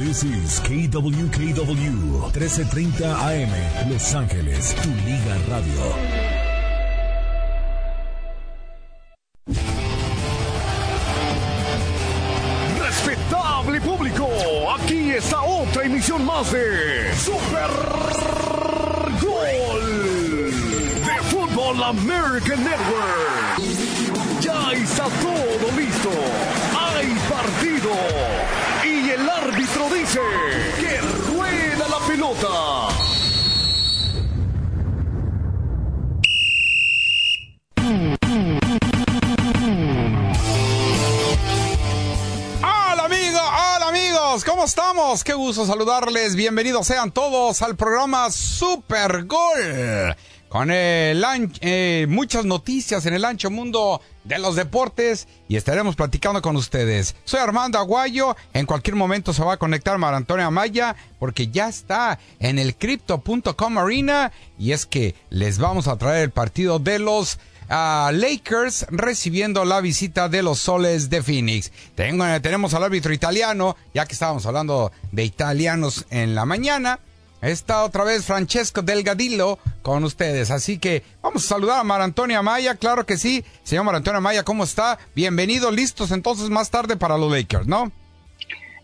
This is KWKW 1330 AM Los Ángeles, tu liga radio. Respetable público, aquí está otra emisión más de Qué gusto saludarles, bienvenidos sean todos al programa Super Gol. Con el eh, muchas noticias en el ancho mundo de los deportes y estaremos platicando con ustedes. Soy Armando Aguayo, en cualquier momento se va a conectar Mar Antonio Amaya porque ya está en el Crypto.com Arena y es que les vamos a traer el partido de los a Lakers recibiendo la visita de los soles de Phoenix. Tengo- tenemos al árbitro italiano, ya que estábamos hablando de italianos en la mañana. Está otra vez Francesco Delgadillo con ustedes. Así que vamos a saludar a Mar Antonio Amaya, claro que sí. Señor Mar Antonio Amaya, ¿cómo está? Bienvenido, listos entonces más tarde para los Lakers, ¿no?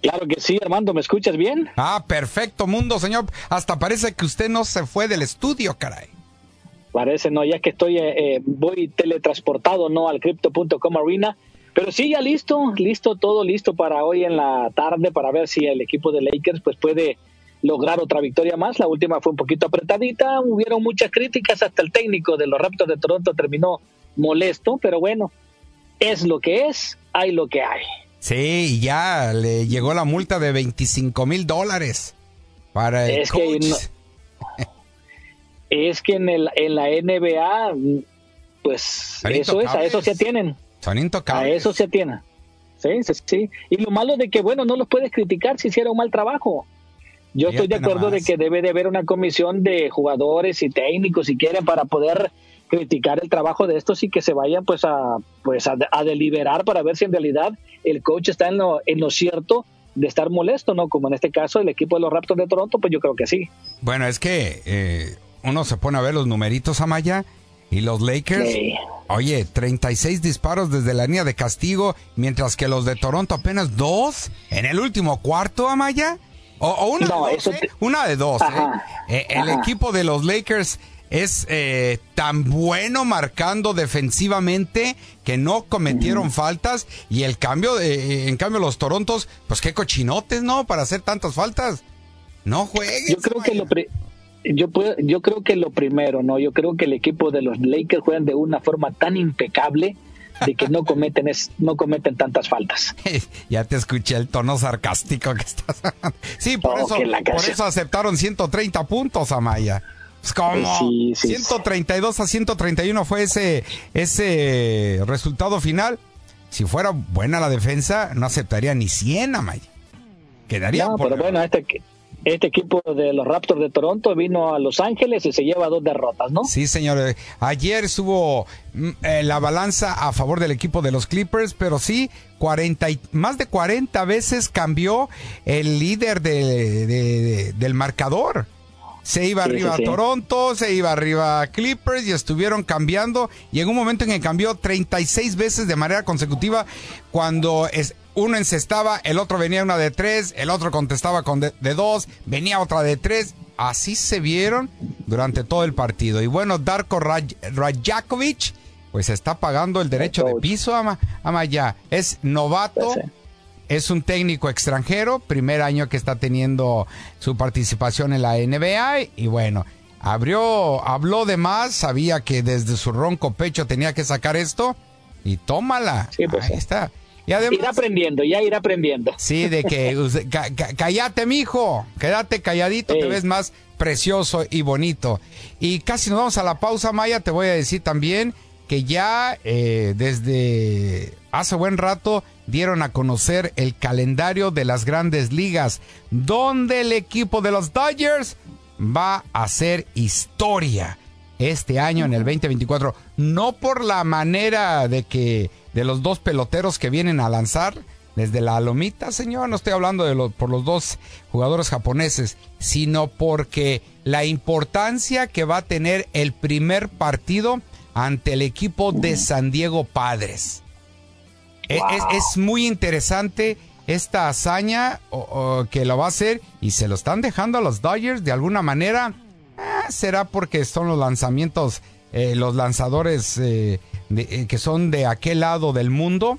Claro que sí, Armando, ¿me escuchas bien? Ah, perfecto, mundo, señor. Hasta parece que usted no se fue del estudio, caray. Parece, no, ya que estoy, eh, eh, voy teletransportado, ¿no? Al Crypto.com Arena. Pero sí, ya listo, listo, todo listo para hoy en la tarde para ver si el equipo de Lakers pues puede lograr otra victoria más. La última fue un poquito apretadita, hubieron muchas críticas, hasta el técnico de los Raptors de Toronto terminó molesto, pero bueno, es lo que es, hay lo que hay. Sí, ya le llegó la multa de 25 mil dólares para el Es que coach. no- Es que en, el, en la NBA, pues Son eso es, a eso se atienen. Son A intocables. eso se atiene. Sí, sí, sí. Y lo malo de que, bueno, no los puedes criticar si hicieron un mal trabajo. Yo estoy de acuerdo nomás. de que debe de haber una comisión de jugadores y técnicos, si quieren, para poder criticar el trabajo de estos y que se vayan pues a pues a, a deliberar para ver si en realidad el coach está en lo, en lo cierto de estar molesto, ¿no? Como en este caso el equipo de los Raptors de Toronto, pues yo creo que sí. Bueno, es que eh, uno se pone a ver los numeritos a Maya y los Lakers. Sí. Oye, 36 disparos desde la línea de castigo, mientras que los de Toronto apenas dos en el último cuarto, Amaya. O, o una, No, de dos, ¿eh? una de dos. ¿eh? Ajá, Eh, el equipo de los Lakers es eh, tan bueno marcando defensivamente que no cometieron faltas y el cambio, en cambio los Torontos, pues qué cochinotes, ¿no? Para hacer tantas faltas. No jueguen. Yo creo que lo pri- yo puedo- yo creo que lo primero, no, yo creo que el equipo de los Lakers juegan de una forma tan impecable de que no cometen es, no cometen tantas faltas. ya te escuché el tono sarcástico que estás. sí, por Oh, eso, que por eso aceptaron 130 puntos, Amaya. Pues como Sí, sí, 132 a 131 fue ese ese resultado final. Si fuera buena la defensa, no aceptaría ni 100, Amaya. Quedaría No, por pero bueno, este este equipo de los Raptors de Toronto vino a Los Ángeles y se lleva dos derrotas, ¿no? Sí, señor. Ayer estuvo mm, eh, la balanza a favor del equipo de los Clippers, pero sí, 40 y- más de 40 veces cambió el líder de- de- de- del marcador. Se iba Sí, arriba sí, sí. Toronto, se iba arriba Clippers y estuvieron cambiando. Llegó un momento en que cambió 36 veces de manera consecutiva cuando es, uno encestaba, el otro venía una de tres, el otro contestaba con de, de dos, venía otra de tres. Así se vieron durante todo el partido. Y bueno, Darko Raj- Rajakovic pues está pagando el derecho de piso, ama, ama ya. Es novato. Es un técnico extranjero, primer año que está teniendo su participación en la NBA y bueno, abrió, habló de más, sabía que desde su ronco pecho tenía que sacar esto y tómala. Sí, pues, Ahí sí. Y aprendiendo, ya irá aprendiendo. sí, de que ca- ca- cállate, mijo, quédate calladito, te ves más precioso y bonito. Y casi nos vamos a la pausa, Maya, te voy a decir también que ya eh, desde hace buen rato dieron a conocer el calendario de las grandes ligas, donde el equipo de los Dodgers va a hacer historia este año en el 2024. No por la manera de que de los dos peloteros que vienen a lanzar, desde la lomita, señor. No estoy hablando de por los dos jugadores japoneses, sino porque la importancia que va a tener el primer partido ante el equipo de San Diego Padres. E, es, muy interesante esta hazaña que lo va a hacer y se lo están dejando a los Dodgers de alguna manera. Eh, será porque son los lanzamientos, eh, los lanzadores eh, que son de aquel lado del mundo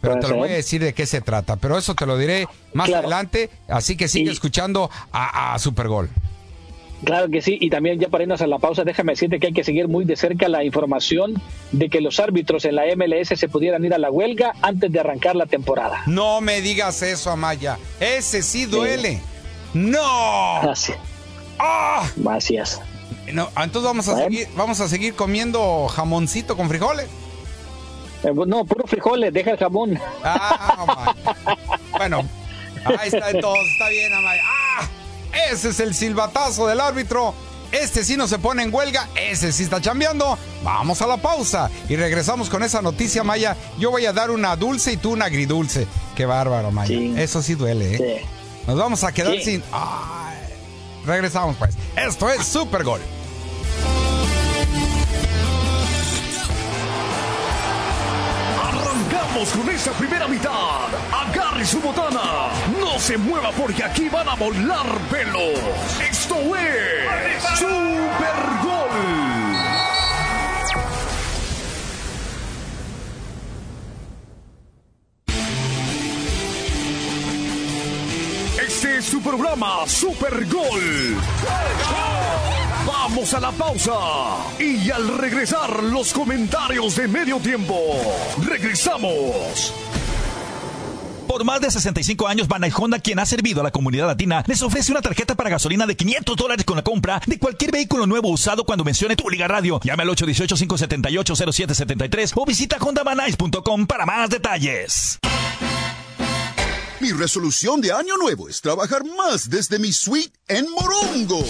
pero te lo voy a decir de qué se trata. Pero eso te lo diré más adelante. Así que sigue escuchando a, a Supergol. Claro que sí, y también ya para irnos a la pausa, déjame decirte que hay que seguir muy de cerca la información de que los árbitros en la MLS se pudieran ir a la huelga antes de arrancar la temporada. No me digas eso, Amaya. Ese sí duele. No. Así. ¡Ah! Gracias. No, entonces vamos a, seguir, vamos a seguir comiendo jamoncito con frijoles. Eh, no, puro frijoles, deja el jamón. Ah, bueno, ahí está entonces, está bien, Amaya. ¡Ah! Ese es el silbatazo del árbitro. Este sí no se pone en huelga, ese sí está chambeando. Vamos a la pausa y regresamos con esa noticia, Maya. Yo voy a dar una dulce y tú una agridulce. Qué bárbaro, Maya. Eso sí duele, ¿eh? Nos vamos a quedar sin. Regresamos, pues. Esto es Super Gol. Con esa primera mitad. Agarre su botana. No se mueva porque aquí van a volar pelos. Esto es Super Gol. Este es su programa Super Gol. Vamos a la pausa. Y al regresar, los comentarios de medio tiempo. Regresamos. Por más de 65 años, Banay Honda, quien ha servido a la comunidad latina, les ofrece una tarjeta para gasolina de 500 dólares con la compra de cualquier vehículo nuevo usado cuando mencione tu Liga Radio. Llame al 818-578-0773 o visita hondabanais.com para más detalles. Mi resolución de año nuevo es trabajar más desde mi suite en Morongo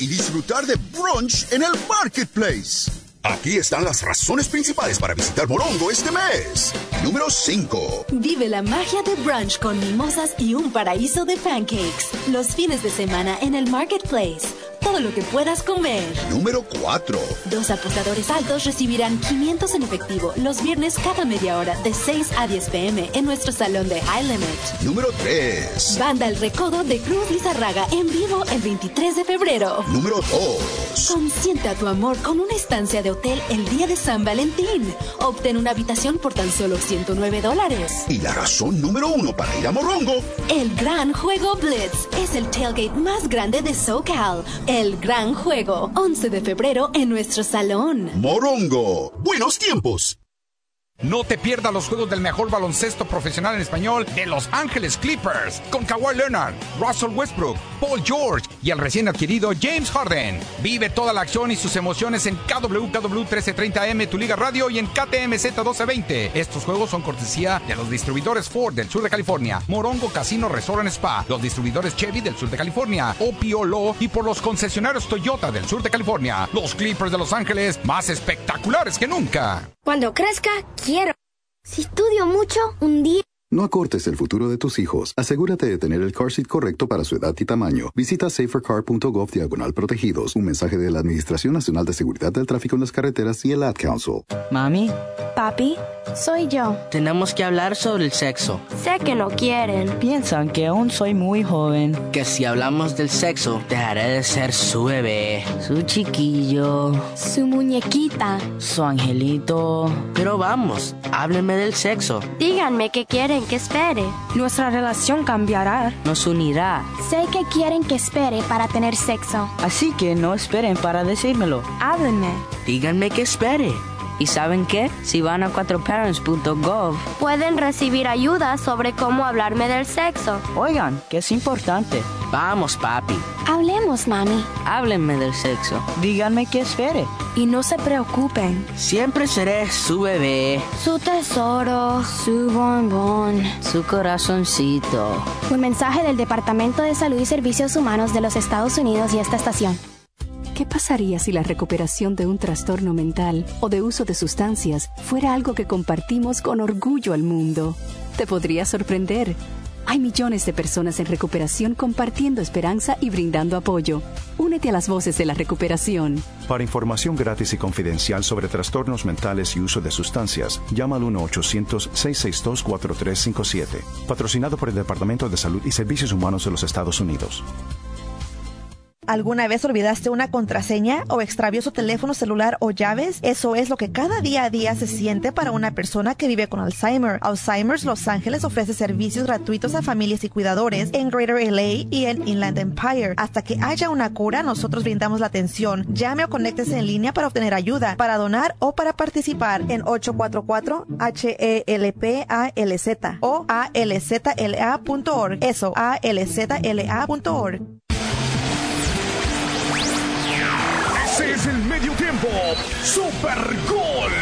y disfrutar de brunch en el marketplace. Aquí están las razones principales para visitar Morongo este mes. Número 5. Vive la magia de brunch con mimosas y un paraíso de pancakes. Los fines de semana en el marketplace todo lo que puedas comer. Número 4. Dos apostadores altos recibirán 500 en efectivo los viernes cada media hora de 6 a 10 pm en nuestro salón de High Limit. Número 3. Banda El Recodo de Cruz Lizarraga en vivo el 23 de febrero. Número 2. Consienta tu amor con una estancia de hotel el día de San Valentín. Obtén una habitación por tan solo 109 dólares. Y la razón número 1 para ir a Morongo. El gran juego Blitz es el tailgate más grande de SoCal. El gran juego, 11 de febrero en nuestro salón. Morongo, buenos tiempos. No te pierdas los juegos del mejor baloncesto profesional en español de Los Ángeles Clippers con Kawhi Leonard, Russell Westbrook, Paul George y el recién adquirido James Harden. Vive toda la acción y sus emociones en KWKW 1330M, tu liga radio y en KTMZ 1220. Estos juegos son cortesía de los distribuidores Ford del sur de California, Morongo Casino Resort and Spa, los distribuidores Chevy del sur de California, Opiolo y por los concesionarios Toyota del sur de California. Los Clippers de Los Ángeles más espectaculares que nunca. Cuando crezca. Si estudio mucho, un día... No acortes el futuro de tus hijos. Asegúrate de tener el car seat correcto para su edad y tamaño. Visita safercar.gov diagonal protegidos. Un mensaje de la Administración Nacional de Seguridad del Tráfico en las Carreteras y el Ad Council. Mami. Papi, soy yo. Tenemos que hablar sobre el sexo. Sé que no quieren. Piensan que aún soy muy joven. Que si hablamos del sexo, dejaré de ser su bebé. Su chiquillo. Su muñequita. Su angelito. Pero vamos, háblenme del sexo. Díganme qué quieren que espere. Nuestra relación cambiará. Nos unirá. Sé que quieren que espere para tener sexo. Así que no esperen para decírmelo. Háblenme. Díganme que espere. ¿Y saben qué? Si van a 4parents.gov, pueden recibir ayuda sobre cómo hablarme del sexo. Oigan, que es importante. Vamos, papi. Hablemos, mami. Háblenme del sexo. Díganme qué espere. Y no se preocupen. Siempre seré su bebé. Su tesoro. Su bombón. Su corazoncito. Un mensaje del Departamento de Salud y Servicios Humanos de los Estados Unidos y esta estación. ¿Qué pasaría si la recuperación de un trastorno mental o de uso de sustancias fuera algo que compartimos con orgullo al mundo? te podría sorprender. Hay millones de personas en recuperación compartiendo esperanza y brindando apoyo. Únete a las voces de la recuperación. Para información gratis y confidencial sobre trastornos mentales y uso de sustancias, llama al 1-800-662-4357. Patrocinado por el Departamento de Salud y Servicios Humanos de los Estados Unidos. ¿Alguna vez olvidaste una contraseña o extravió su teléfono celular o llaves? Eso es lo que cada día a día se siente para una persona que vive con Alzheimer. Alzheimer's Los Ángeles ofrece servicios gratuitos a familias y cuidadores en Greater LA y en Inland Empire. Hasta que haya una cura, nosotros brindamos la atención. Llame o conéctese en línea para obtener ayuda, para donar o para participar en 844-HELPALZ o alzla.org. Eso, alzla.org. el medio tiempo. Super Gol.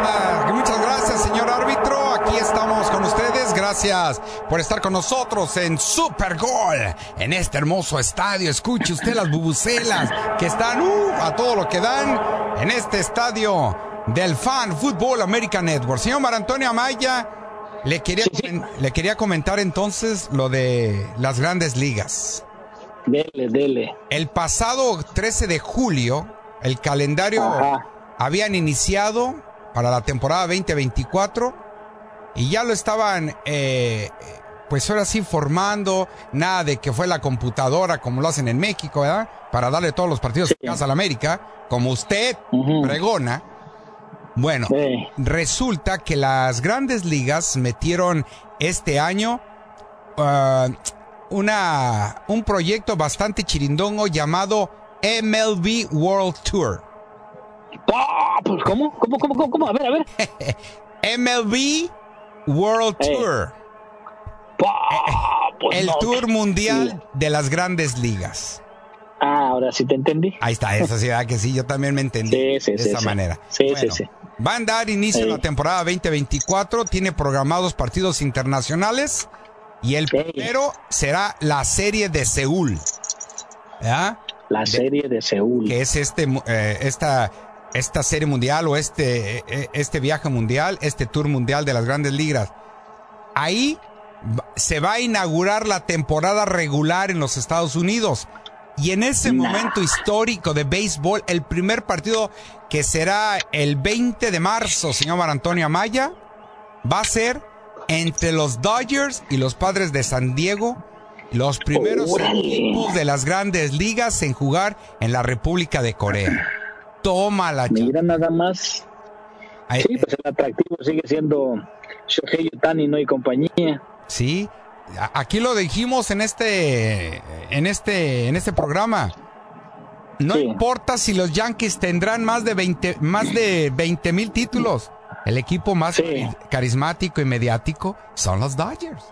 Ah, Muchas gracias, señor árbitro. Aquí estamos con ustedes. Gracias por estar con nosotros en Super Gol, en este hermoso estadio. Escuche usted las bubucelas que están uh, a todo lo que dan en este estadio del Fan Football American Network. Señor Mar Antonio Amaya, le quería, le quería comentar entonces lo de las grandes ligas. Dele, dele. El pasado 13 de julio, el calendario habían iniciado para la temporada 2024 y ya lo estaban, eh, pues ahora sí, formando. Nada de que fue la computadora como lo hacen en México, ¿verdad? Para darle todos los partidos a la América, como usted pregona. Bueno, resulta que las grandes ligas metieron este año ah, una, un proyecto bastante chirindongo llamado MLB World Tour. Ah, pues, ¿cómo? ¿Cómo, cómo, cómo, cómo? A ver, a ver. MLB World Tour. pues El no. tour mundial de las grandes ligas. Ah, ahora sí te entendí. Ahí está, eso sí, ¿verdad que sí, yo también me entendí Sí, sí, de sí, esa manera. Sí, sí, Bueno, sí. Va a dar inicio la temporada 2024, tiene programados partidos internacionales y el primero será la serie de Seúl. ¿Ya? La serie de Seúl. Que es este, eh, esta, esta serie mundial o este, eh, este viaje mundial, este tour mundial de las grandes ligas. Ahí se va a inaugurar la temporada regular en los Estados Unidos. Y en ese momento histórico de béisbol, el primer partido que será el 20 de marzo, señor Antonio Amaya, va a ser entre los Dodgers y los Padres de San Diego, los primeros equipos de las grandes ligas en jugar en la República de Corea. Toma la Mira nada más. Sí, pues el atractivo sigue siendo Shohei Otani, ¿no? Y compañía. Sí, aquí lo dijimos en este, en este, en este programa. No importa si los Yankees tendrán más de 20, más de 20 mil títulos. El equipo más cari- carismático y mediático son los Dodgers.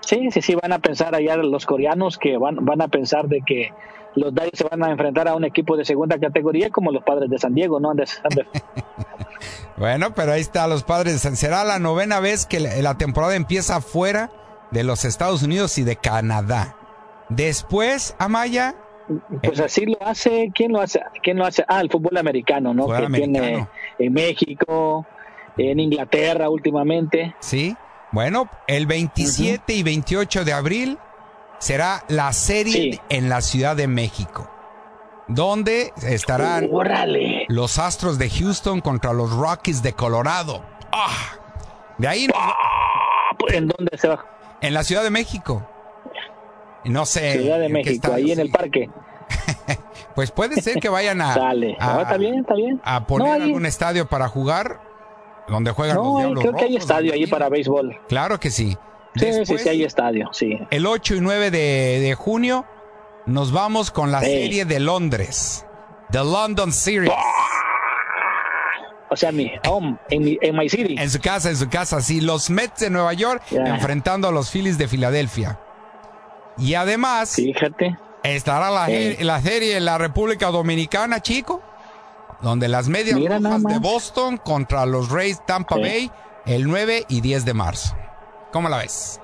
Sí, sí, sí, van a pensar allá los coreanos que van, van a pensar de que los Dodgers se van a enfrentar a un equipo de segunda categoría como los padres de San Diego, ¿no? De- de- Bueno, pero ahí está los padres. Será la novena vez que la, la temporada empieza fuera de los Estados Unidos y de Canadá. Después, Amaya, Pues así lo hace, ¿quién lo hace? ¿Quién lo hace? Ah, el fútbol americano, ¿no? Fútbol que tiene americano. en México, en Inglaterra últimamente. Sí. Bueno, el 27 y 28 de abril será la serie Sí. en la Ciudad de México, donde estarán Órale. los Astros de Houston contra los Rockies de Colorado. Ah, de ahí ¿En dónde se va? En la Ciudad de México. No sé. Ciudad de México, ahí en el sí. parque. Pues puede ser que vayan a, Dale. a, No, está bien, está bien. a poner No, ahí- algún estadio para jugar donde juegan los No, ahí Diablos creo que hay estadio ahí para béisbol. Claro que sí. Sí, Después, sí, sí, hay estadio, sí. El 8 y 9 de, de junio nos vamos con la Sí. serie de Londres. The London Series. O sea, mi home, en, mi, en my city. En su casa, en su casa, sí. Los Mets de Nueva York enfrentando a los Phillies de Filadelfia. Y además, Fíjate. estará la, Eh. la serie en la República Dominicana, chico. Donde las medias rojas de. Boston contra los Rays Tampa. Bay el 9 y 10 de marzo. ¿Cómo la ves?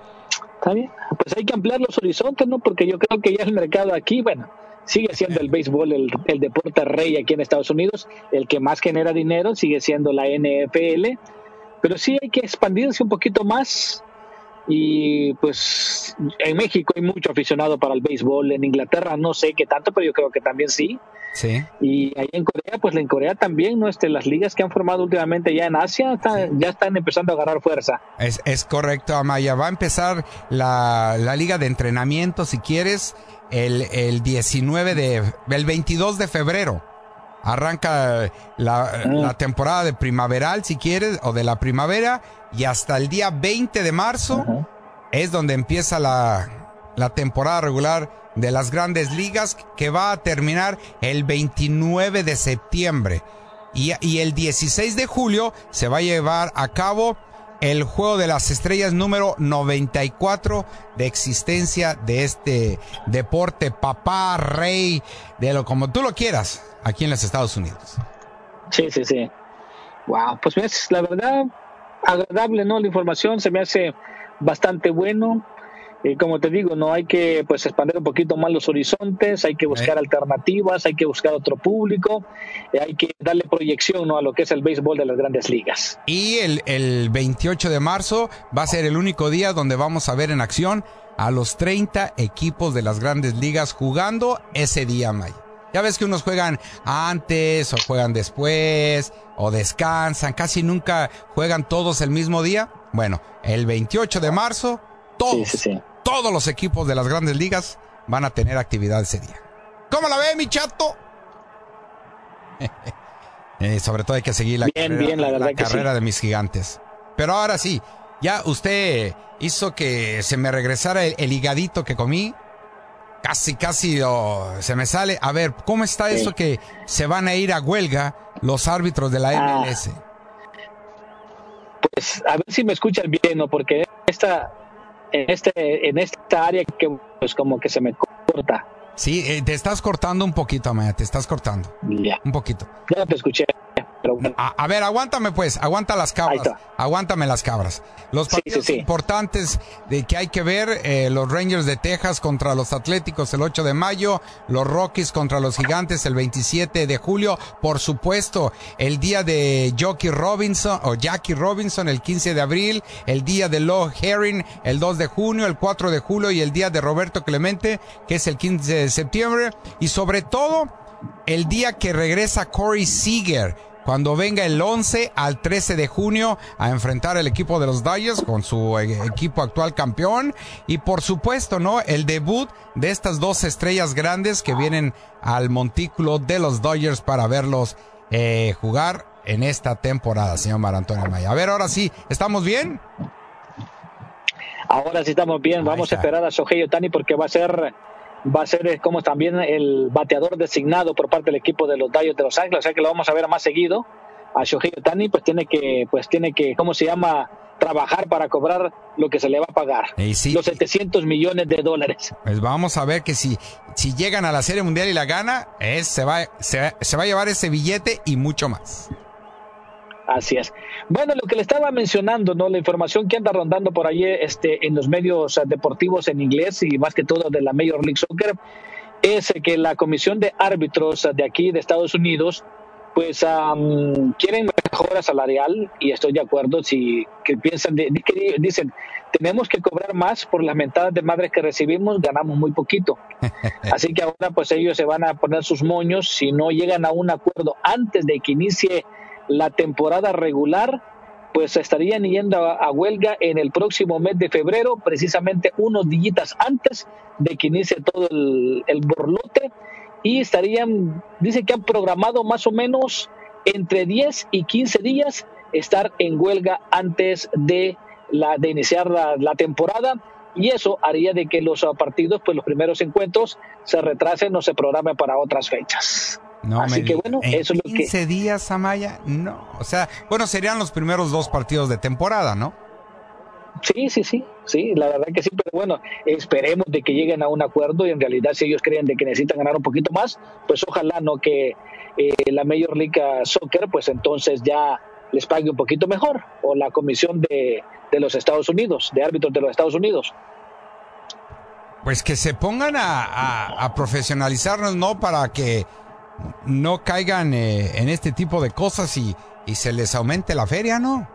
Está bien. Pues hay que ampliar los horizontes, ¿no? Porque yo creo que ya el mercado aquí, bueno, sigue siendo el béisbol el, el, deporte rey aquí en Estados Unidos, el que más genera dinero sigue siendo la NFL, pero sí hay que expandirse un poquito más y pues en México hay mucho aficionado para el béisbol, en Inglaterra no sé qué tanto, pero yo creo que también sí. Sí. Y ahí en Corea, pues en Corea también, ¿no? Este, las ligas que han formado últimamente ya en Asia ya están empezando a agarrar fuerza. Es, es correcto, Amaya. Va a empezar la, la liga de entrenamiento, si quieres, el, el 19 de, el 22 de febrero. Arranca la, la, temporada de primaveral, si quieres, o de la primavera, y hasta el día 20 de marzo uh -huh. es donde empieza la, la temporada regular de las grandes ligas, que va a terminar el 29 de septiembre. Y, y el 16 de julio se va a llevar a cabo el Juego de las Estrellas número 94 de existencia de este deporte, papá, rey, de lo como tú lo quieras, aquí en los Estados Unidos. Sí, sí, sí. Wow, pues es la verdad agradable, ¿no? La información se me hace bastante bueno. Y como te digo, no hay que pues expandir un poquito más los horizontes, hay que buscar eh. alternativas, hay que buscar otro público, hay que darle proyección ¿no? a lo que es el béisbol de las grandes ligas. Y el, el 28 de marzo va a ser el único día donde vamos a ver en acción a los 30 equipos de las grandes ligas jugando ese día, May. Ya ves que unos juegan antes o juegan después o descansan, casi nunca juegan todos el mismo día. Bueno, el 28 de marzo, todos, sí, sí, sí. Todos los equipos de las grandes ligas van a tener actividad ese día. ¿Cómo la ve, mi chato? eh, sobre todo hay que seguir la bien, carrera, bien, la la carrera de mis gigantes. Pero ahora sí, ya usted hizo que se me regresara el, el higadito que comí casi, casi oh, se me sale. A ver, ¿cómo está sí. eso que se van a ir a huelga los árbitros de la MLS? Ah, pues a ver si me escuchan bien, ¿no? Porque esta, en, este, en esta área que pues como que se me corta. Sí, eh, te estás cortando un poquito, Amaya, te estás cortando. Ya. Un poquito. Ya te escuché. Pero... A, a, ver, aguántame pues, aguanta las cabras. Aguántame las cabras. Los partidos sí, sí, sí. importantes de que hay que ver, eh, los Rangers de Texas contra los Atléticos el 8 de mayo, los Rockies contra los Gigantes el 27 de julio, por supuesto, el día de Jockey Robinson o Jackie Robinson el 15 de abril, el día de Low Herring el 2 de junio, el 4 de julio y el día de Roberto Clemente, que es el 15 de septiembre, y sobre todo el día que regresa Corey Seager cuando venga el 11 al 13 de junio a enfrentar el equipo de los Dodgers con su equipo actual campeón y por supuesto, ¿no? El debut de estas dos estrellas grandes que vienen al montículo de los Dodgers para verlos eh, jugar en esta temporada, señor Mar Antonio Maya. A ver, ahora sí, ¿estamos bien? Ahora sí estamos bien, vamos a esperar a Shohei Otani porque va a ser va a ser como también el bateador designado por parte del equipo de los Dodgers de Los Ángeles, o sea que lo vamos a ver más seguido. A Shohei Otani pues tiene que, pues tiene que, ¿cómo se llama? Trabajar para cobrar lo que se le va a pagar. Sí, los 700 millones de dólares. Pues vamos a ver que si, si llegan a la Serie Mundial y la gana, es, se, va, se, se va a llevar ese billete y mucho más. Así es. Bueno, lo que le estaba mencionando, ¿no? La información que anda rondando por ahí este, en los medios deportivos en inglés y más que todo de la Major League Soccer es que la Comisión de Árbitros de aquí de Estados Unidos pues um, quieren mejora salarial y estoy de acuerdo si que piensan de, que dicen tenemos que cobrar más por las mentadas de madres que recibimos ganamos muy poquito así que ahora pues ellos se van a poner sus moños si no llegan a un acuerdo antes de que inicie la temporada regular, pues estarían yendo a, huelga en el próximo mes de febrero, precisamente unos días antes de que inicie todo el, el borlote, y estarían, dice que han programado más o menos entre 10 y 15 días estar en huelga antes de, la, de iniciar la, la temporada y eso haría de que los partidos, pues los primeros encuentros se retrasen o se programen para otras fechas. No, Así me que bueno, en eso es lo 15 que. días, Amaya, no. O sea, bueno, serían los primeros dos partidos de temporada, ¿no? Sí, sí, sí, sí, la verdad que sí, pero bueno, esperemos de que lleguen a un acuerdo y en realidad si ellos creen de que necesitan ganar un poquito más, pues ojalá no que eh, la Major League Soccer, pues entonces ya les pague un poquito mejor, o la Comisión de, de los Estados Unidos, de árbitros de los Estados Unidos. Pues que se pongan a, profesionalizarnos, ¿no? Para que no caigan eh, en este tipo de cosas y, y se les aumente la feria, ¿no?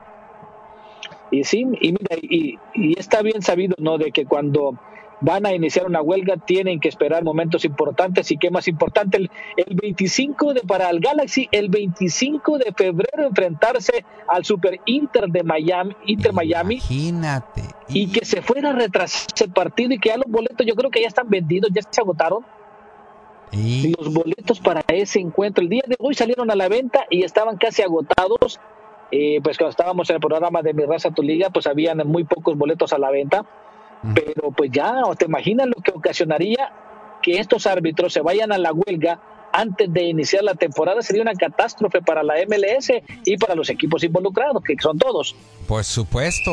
Y sí, y mira, y, y, está bien sabido, ¿no? De que cuando van a iniciar una huelga, tienen que esperar momentos importantes y qué más importante, el, el 25 de para el Galaxy, el 25 de febrero enfrentarse al Super Inter de Miami, Inter Miami. Imagínate. Y que se fuera a retrasar ese partido y que ya los boletos yo creo que ya están vendidos, ya se agotaron. Y... Los boletos para ese encuentro el día de hoy salieron a la venta y estaban casi agotados. Eh, pues cuando estábamos en el programa de Mi Raza Tu Liga, pues habían muy pocos boletos a la venta pero pues ya, ¿te imaginas lo que ocasionaría que estos árbitros se vayan a la huelga antes de iniciar la temporada? Sería una catástrofe para la MLS y para los equipos involucrados, que son todos. Por supuesto.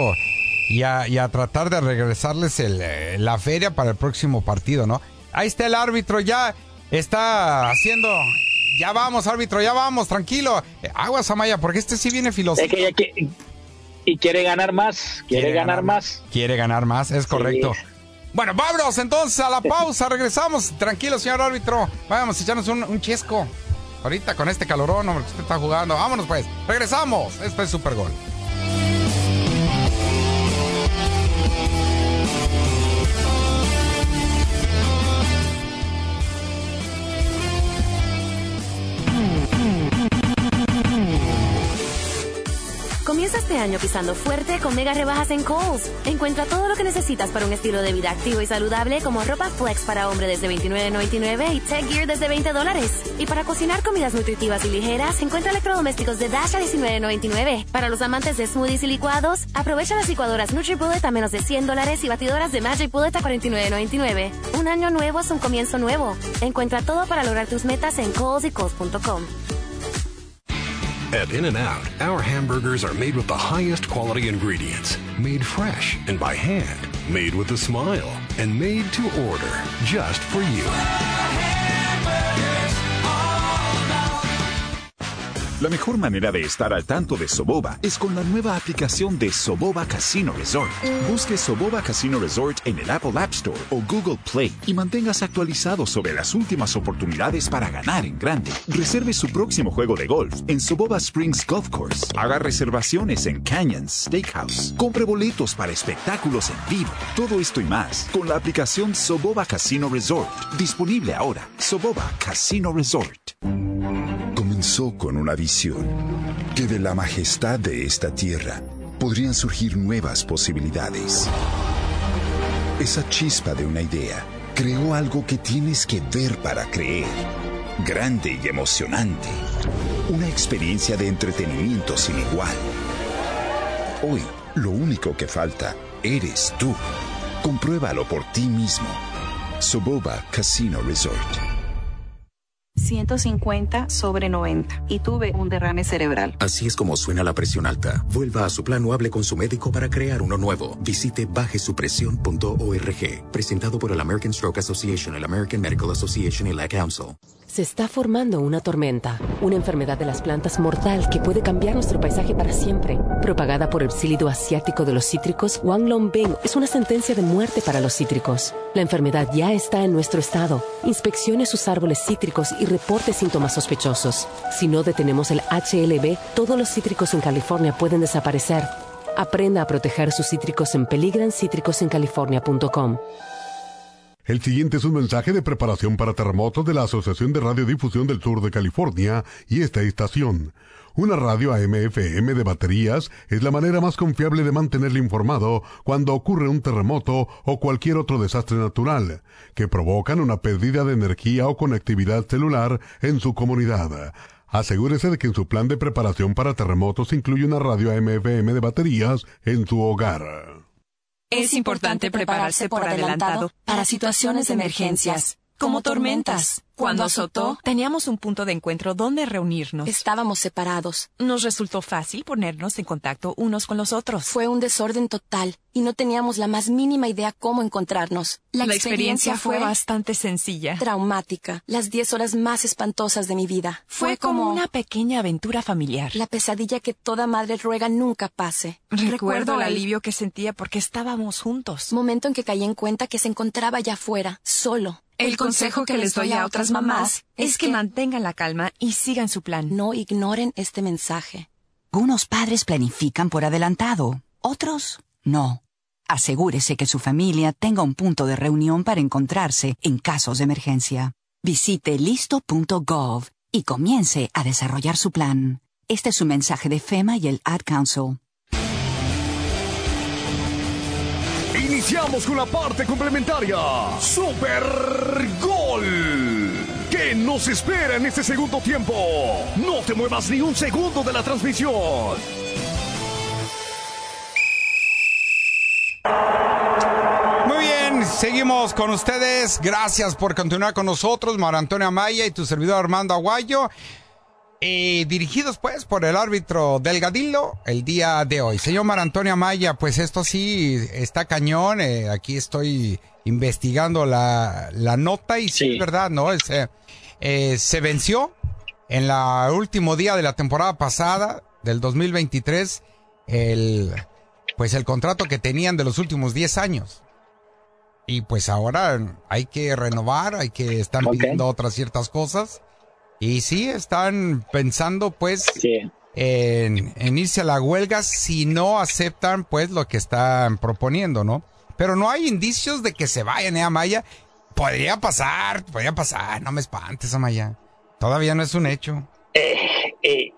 Y a, y a tratar de regresarles el, eh, la feria para el próximo partido, ¿no? Ahí está el árbitro, ya está haciendo ya vamos, árbitro, ya vamos, tranquilo. Eh, aguas, Amaya, porque este sí viene filosófico. Es que, que, y quiere ganar más, quiere, ganar, más. Quiere ganar más, es correcto. Bueno, vámonos entonces a la pausa, regresamos. Tranquilo, señor árbitro. Vamos a echarnos un, un chesco. Ahorita con este calorón, hombre, que usted está jugando. Vámonos pues, regresamos. Esto es Super pisando fuerte con mega rebajas en Kohl's. Encuentra todo lo que necesitas para un estilo de vida activo y saludable como ropa flex para hombre desde $29.99 y tech gear desde 20 dólares. Y para cocinar comidas nutritivas y ligeras, encuentra electrodomésticos de Dash a $19.99. Para los amantes de smoothies y licuados, aprovecha las licuadoras NutriBullet a menos de 100 dólares y batidoras de Magic Bullet a $49.99. Un año nuevo es un comienzo nuevo. Encuentra todo para lograr tus metas en Kohl's y. At In N Out, our hamburgers are made with the highest quality ingredients, made fresh and by hand, made with a smile, and made to order. Just for you. La mejor manera de estar al tanto de Soboba es con la nueva aplicación de Soboba Casino Resort. Busque Soboba Casino Resort en el Apple App Store o Google Play y manténgase actualizado sobre las últimas oportunidades para ganar en grande. Reserve su próximo juego de golf en Soboba Springs Golf Course. Haga reservaciones en Canyons Steakhouse. Compre boletos para espectáculos en vivo. Todo esto y más con la aplicación Soboba Casino Resort. Disponible ahora. Soboba Casino Resort. Comenzó con una visión que de la majestad de esta tierra podrían surgir nuevas posibilidades. Esa chispa de una idea creó algo que tienes que ver para creer. Grande y emocionante. Una experiencia de entretenimiento sin igual. Hoy, lo único que falta eres tú. Compruébalo por ti mismo. Soboba Casino Resort. 150 sobre 90 y tuve un derrame cerebral. Así es como suena la presión alta. Vuelva a su plan hable con su médico para crear uno nuevo. Visite bajesupresión.org. Presentado por el American Stroke Association, el American Medical Association y la Council. Se está formando una tormenta, una enfermedad de las plantas mortal que puede cambiar nuestro paisaje para siempre. Propagada por el psílido asiático de los cítricos, Wang Longbing es una sentencia de muerte para los cítricos. La enfermedad ya está en nuestro estado. Inspeccione sus árboles cítricos y reporte síntomas sospechosos. Si no detenemos el HLB, todos los cítricos en California pueden desaparecer. Aprenda a proteger sus cítricos en peligrancítricosencalifornia.com. El siguiente es un mensaje de preparación para terremotos de la Asociación de Radiodifusión del Sur de California y esta estación. Una radio AM-FM de baterías es la manera más confiable de mantenerle informado cuando ocurre un terremoto o cualquier otro desastre natural, que provocan una pérdida de energía o conectividad celular en su comunidad. Asegúrese de que en su plan de preparación para terremotos incluye una radio AM-FM de baterías en su hogar. Es importante prepararse por adelantado para situaciones de emergencias. Como tormentas. Cuando azotó, teníamos un punto de encuentro donde reunirnos. Estábamos separados. Nos resultó fácil ponernos en contacto unos con los otros. Fue un desorden total y no teníamos la más mínima idea cómo encontrarnos. La, experiencia, fue, bastante sencilla. Traumática. Las diez horas más espantosas de mi vida. Fue, como una pequeña aventura familiar. La pesadilla que toda madre ruega nunca pase. Recuerdo, el alivio que sentía porque estábamos juntos. Momento en que caí en cuenta que se encontraba allá afuera, solo el consejo que les doy a otras mamás es que mantengan la calma y sigan su plan. No ignoren este mensaje. Unos padres planifican por adelantado, otros no. Asegúrese que su familia tenga un punto de reunión para encontrarse en casos de emergencia. Visite listo.gov y comience a desarrollar su plan. Este es su mensaje de FEMA y el Ad Council. Iniciamos con la parte complementaria. Super Gol. ¿Qué nos espera en este segundo tiempo? No te muevas ni un segundo de la transmisión. Muy bien, seguimos con ustedes. Gracias por continuar con nosotros, Mar Antonio Amaya y tu servidor Armando Aguayo. Y dirigidos pues por el árbitro Delgadillo el día de hoy. Señor Mar Antonio Amaya, pues esto sí está cañón. Eh, aquí estoy investigando la, la nota y sí, es verdad, ¿no? Eh, eh, se venció en la último día de la temporada pasada del 2023 el pues el contrato que tenían de los últimos 10 años. Y pues ahora hay que renovar, hay que estar pidiendo otras ciertas cosas. Y sí, están pensando pues en, irse a la huelga si no aceptan pues lo que están proponiendo, ¿no? Pero no hay indicios de que se vayan, ¿eh, Amaya? Podría pasar, podría pasar, no me espantes, Amaya. Todavía no es un hecho. Eh, eh,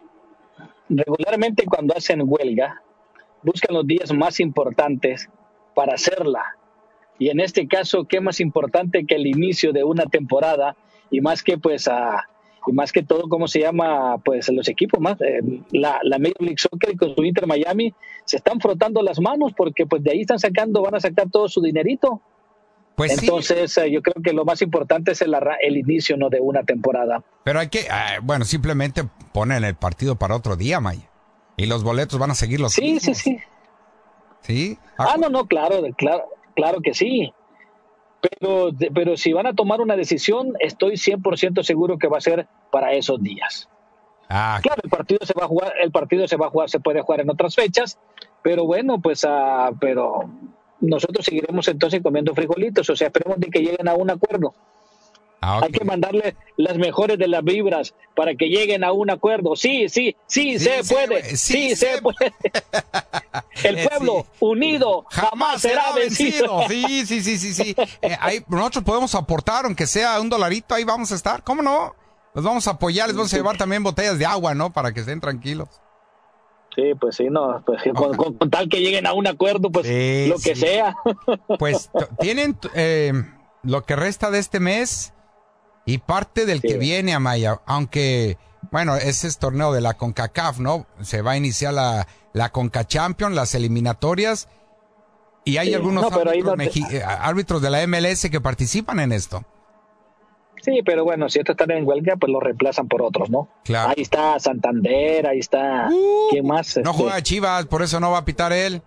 regularmente cuando hacen huelga, buscan los días más importantes para hacerla. Y en este caso, ¿qué más importante que el inicio de una temporada? Y más que pues a y más que todo, ¿cómo se llama? Pues los equipos más, eh, la, la Major League Soccer con su Inter Miami se están frotando las manos porque pues de ahí están sacando, van a sacar todo su dinerito. Pues Entonces, eh, yo creo que lo más importante es el, el inicio ¿no? de una temporada. Pero hay que, ah, bueno, simplemente ponen el partido para otro día, Maya. Y los boletos van a seguir los Sí, sí, sí. ¿Sí? Ah, no, no, claro, claro, claro que sí. Pero, pero si van a tomar una decisión, estoy 100% seguro que va a ser para esos días. Ah. Claro, el partido se va a jugar, el partido se va a jugar, se puede jugar en otras fechas, pero bueno, pues, uh, pero nosotros seguiremos entonces comiendo frijolitos, o sea, esperemos de que lleguen a un acuerdo. Ah, Hay que mandarle las mejores de las vibras para que lleguen a un acuerdo. Sí, sí, sí, se puede. Sí, se, puede. El pueblo unido jamás será vencido. Sí, sí, sí, sí, sí. Eh, nosotros podemos aportar, aunque sea un dolarito, ahí vamos a estar. ¿Cómo no? Los vamos a apoyar, les vamos a llevar también botellas de agua, ¿no? Para que estén tranquilos. Sí, pues sí, no, pues con, tal que lleguen a un acuerdo, pues lo que sea. Pues tienen eh, lo que resta de este mes y parte del que viene a Maya, aunque, bueno, ese es torneo de la CONCACAF, ¿no? Se va a iniciar la, la CONCA Champions, las eliminatorias, y hay algunos eh, árbitros, de la MLS que participan en esto. Sí, pero bueno, si estos están en huelga, pues lo reemplazan por otros, ¿no? Claro. Ahí está Santander, ahí está. Uh, ¿Quién más? No juega este, Chivas, por eso no va a pitar él.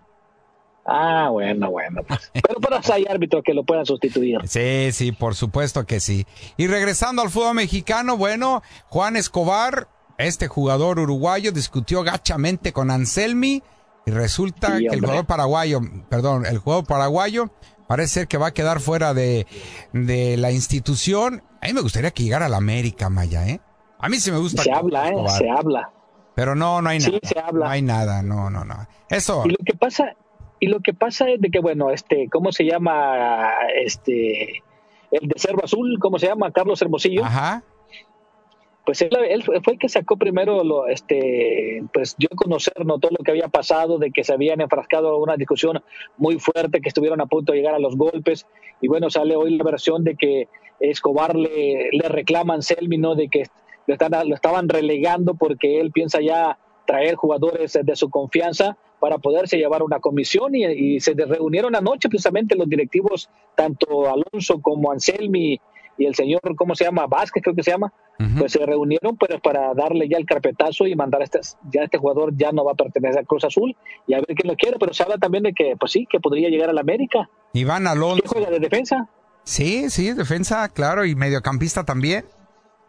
Ah, bueno, bueno. Pues. Pero para hay árbitros que lo puedan sustituir. Sí, sí, por supuesto que sí. Y regresando al fútbol mexicano, bueno, Juan Escobar, este jugador uruguayo, discutió gachamente con Anselmi y resulta que el jugador paraguayo, perdón, el jugador paraguayo parece ser que va a quedar fuera de, de la institución. A mí me gustaría que llegara a la América, Maya, ¿eh? A mí sí me gusta. Se habla, ¿eh? Se habla. Pero no, no hay nada. Sí, se habla. No hay nada, no, no, no. Eso. Y lo que pasa, y lo que pasa es de que, bueno, este, ¿cómo se llama? Este, el de Cerro Azul, ¿cómo se llama? Carlos Hermosillo. Ajá. Pues él, fue el que sacó primero, lo, este, pues dio a conocer ¿no? todo lo que había pasado, de que se habían enfrascado en una discusión muy fuerte, que estuvieron a punto de llegar a los golpes. Y bueno, sale hoy la versión de que Escobar le, le reclaman Selmi, ¿no? De que lo, están, lo estaban relegando porque él piensa ya traer jugadores de su confianza para poderse llevar una comisión y, se reunieron anoche precisamente los directivos, tanto Alonso como Anselmi, y el señor, ¿cómo se llama? Vázquez, creo que se llama, pues se reunieron pues, para darle ya el carpetazo y mandar a este, ya este jugador ya no va a pertenecer a Cruz Azul y a ver quién lo quiere, pero se habla también de que, pues sí, que podría llegar a la América. Iván Alonso. ¿Qué juega de defensa? Sí, sí, defensa, claro, y mediocampista también.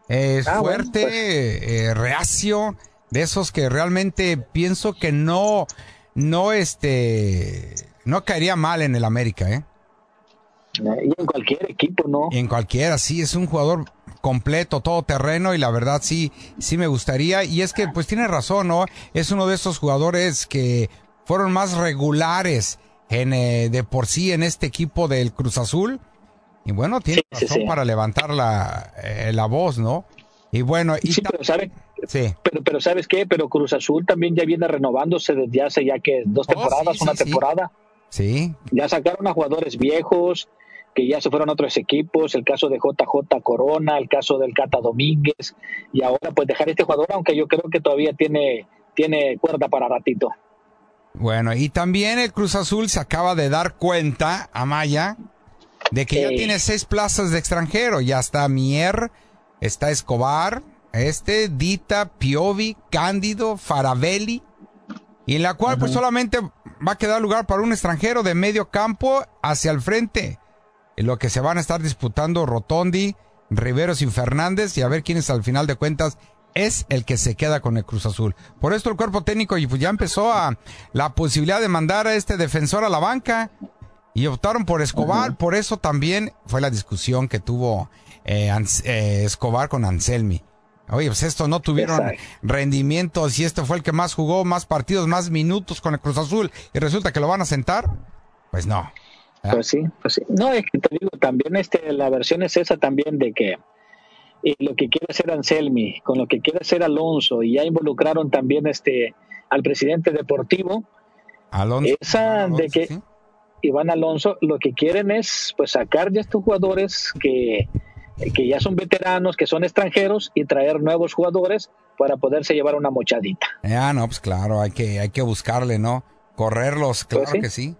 Es Ah, bueno, fuerte, pues. eh, reacio, de esos que realmente pienso que no, no, este, no caería mal en el América, ¿eh? Y en cualquier equipo, ¿no? En cualquiera, sí, es un jugador completo, todo terreno y la verdad sí, sí me gustaría. Y es que pues tiene razón, ¿no? Es uno de esos jugadores que fueron más regulares en, eh, de por sí en este equipo del Cruz Azul. Y bueno, tiene Sí, sí, razón sí. para levantar la, eh, la voz, ¿no? Y bueno, y Sí, pero sabe, sí. pero, pero ¿sabes qué? Pero Cruz Azul también ya viene renovándose desde hace ya que dos Oh, temporadas, sí, una sí, temporada. Sí, Ya sacaron a jugadores viejos que ya se fueron a otros equipos, el caso de JJ Corona, el caso del Cata Domínguez, y ahora pues dejar este jugador, aunque yo creo que todavía tiene, tiene cuerda para ratito. Bueno, y también el Cruz Azul se acaba de dar cuenta, Amaya, de que ya tiene seis plazas de extranjero. Ya está Mier, está Escobar, este, Dita, Piovi, Cándido, Farabelli, y en la cual pues solamente va a quedar lugar para un extranjero de medio campo hacia el frente. En lo que se van a estar disputando Rotondi, Riveros y Fernández, y a ver quién es al final de cuentas es el que se queda con el Cruz Azul. Por esto el cuerpo técnico pues ya empezó a la posibilidad de mandar a este defensor a la banca y optaron por Escobar. Por eso también fue la discusión que tuvo eh, eh, Escobar con Anselmi. Oye, pues estos no tuvieron Exacto. rendimientos y este fue el que más jugó, más partidos, más minutos con el Cruz Azul y resulta que lo van a sentar. Pues no. Pues sí, pues sí. No, es que te digo, también este, la versión es esa también de que eh, lo que quiere hacer Anselmi, con lo que quiere hacer Alonso, y ya involucraron también este al presidente deportivo, Alonso. esa Alonso, de que sí. Iván Alonso lo que quieren es pues sacar ya estos jugadores que, que ya son veteranos, que son extranjeros, y traer nuevos jugadores para poderse llevar una mochadita. Ah, no, pues claro, hay que, hay que buscarle, ¿no? Correrlos, claro Pues sí. que sí.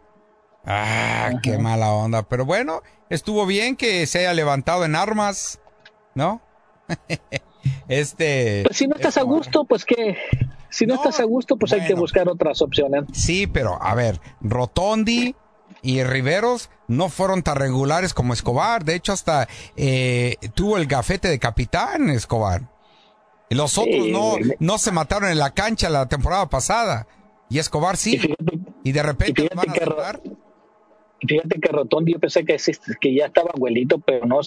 Ah, qué mala onda. Pero bueno, estuvo bien que se haya levantado en armas, ¿no? este. Pues si no estás a gusto, pues que si no, estás a gusto, pues hay que buscar otras opciones. Sí, pero a ver, Rotondi y Riveros no fueron tan regulares como Escobar. De hecho, hasta eh, tuvo el gafete de capitán Escobar. Y los otros Sí, no, se mataron en la cancha la temporada pasada. Y Escobar sí. Y, de repente van a que Fíjate que Rotondi yo pensé que, ya estaba abuelito, pero no,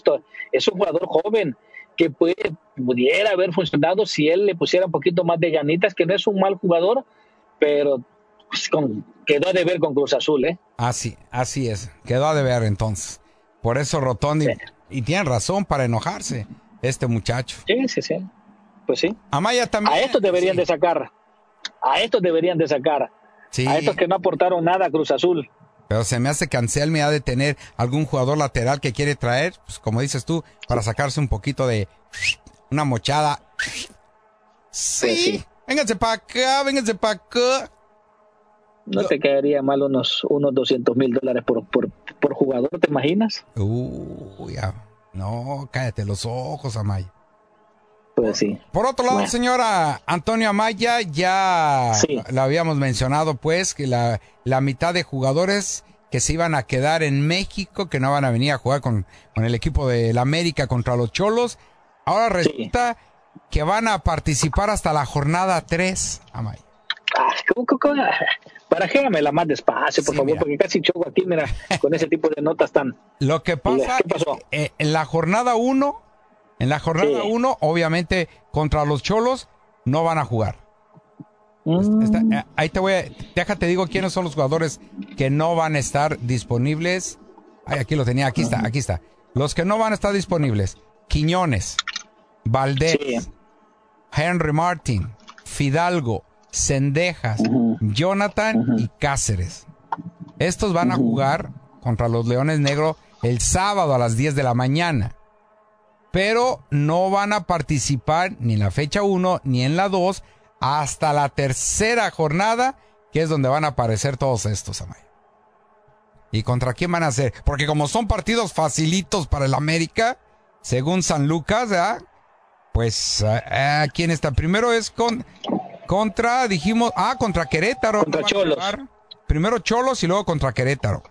es un jugador joven que puede, pudiera haber funcionado si él le pusiera un poquito más de ganitas, que no es un mal jugador, pero con- quedó de ver con Cruz Azul, ¿eh? Así, así es. Quedó a deber entonces. Por eso Rotondi. Y tiene razón para enojarse este muchacho. Sí, sí, sí. Pues sí. Amaya también. A estos deberían de sacar. A estos deberían de sacar. Sí. A estos que no aportaron nada a Cruz Azul. Pero se me hace que Anselmi ha de tener algún jugador lateral que quiere traer, pues como dices tú, para sacarse un poquito de una mochada. Sí. Vénganse para acá, vénganse para acá. No te caería mal unos, unos 200 mil dólares por, por, por jugador, ¿te imaginas? Uy, ya. No, cállate los ojos, Amaya. Pues sí. Por otro lado, Bueno. señora Antonio Amaya, ya la habíamos mencionado, pues, que la, la mitad de jugadores que se iban a quedar en México, que no van a venir a jugar con, con el equipo del América contra los Cholos, ahora resulta que van a participar hasta la jornada 3, Amaya. Ah, ¿cómo, cómo, cómo? Barajéamela más despacio, por favor, porque casi choco aquí, mira, con ese tipo de notas tan... Lo que pasa ¿Qué pasó? eh, en la jornada 1, en la jornada Sí. 1, obviamente contra los Cholos no van a jugar. Está- eh, ahí te voy a, déjate digo quiénes son los jugadores que no van a estar disponibles. Ay, aquí lo tenía, aquí está, aquí está. Los que no van a estar disponibles. Quiñones, Valdés, Henry Martin, Fidalgo, Sendejas, Jonathan y Cáceres. Estos van a jugar contra los Leones Negros el sábado a las 10 de la mañana. Pero no van a participar ni en la fecha 1 ni en la 2 hasta la tercera jornada, que es donde van a aparecer todos estos, Amaya. ¿Y contra quién van a ser? Porque como son partidos facilitos para el América, según San Lucas, ¿verdad? Pues, ah, ¿quién está? Primero es con, contra, dijimos, ah, contra Querétaro. Contra Cholos. Primero Cholos y luego contra Querétaro.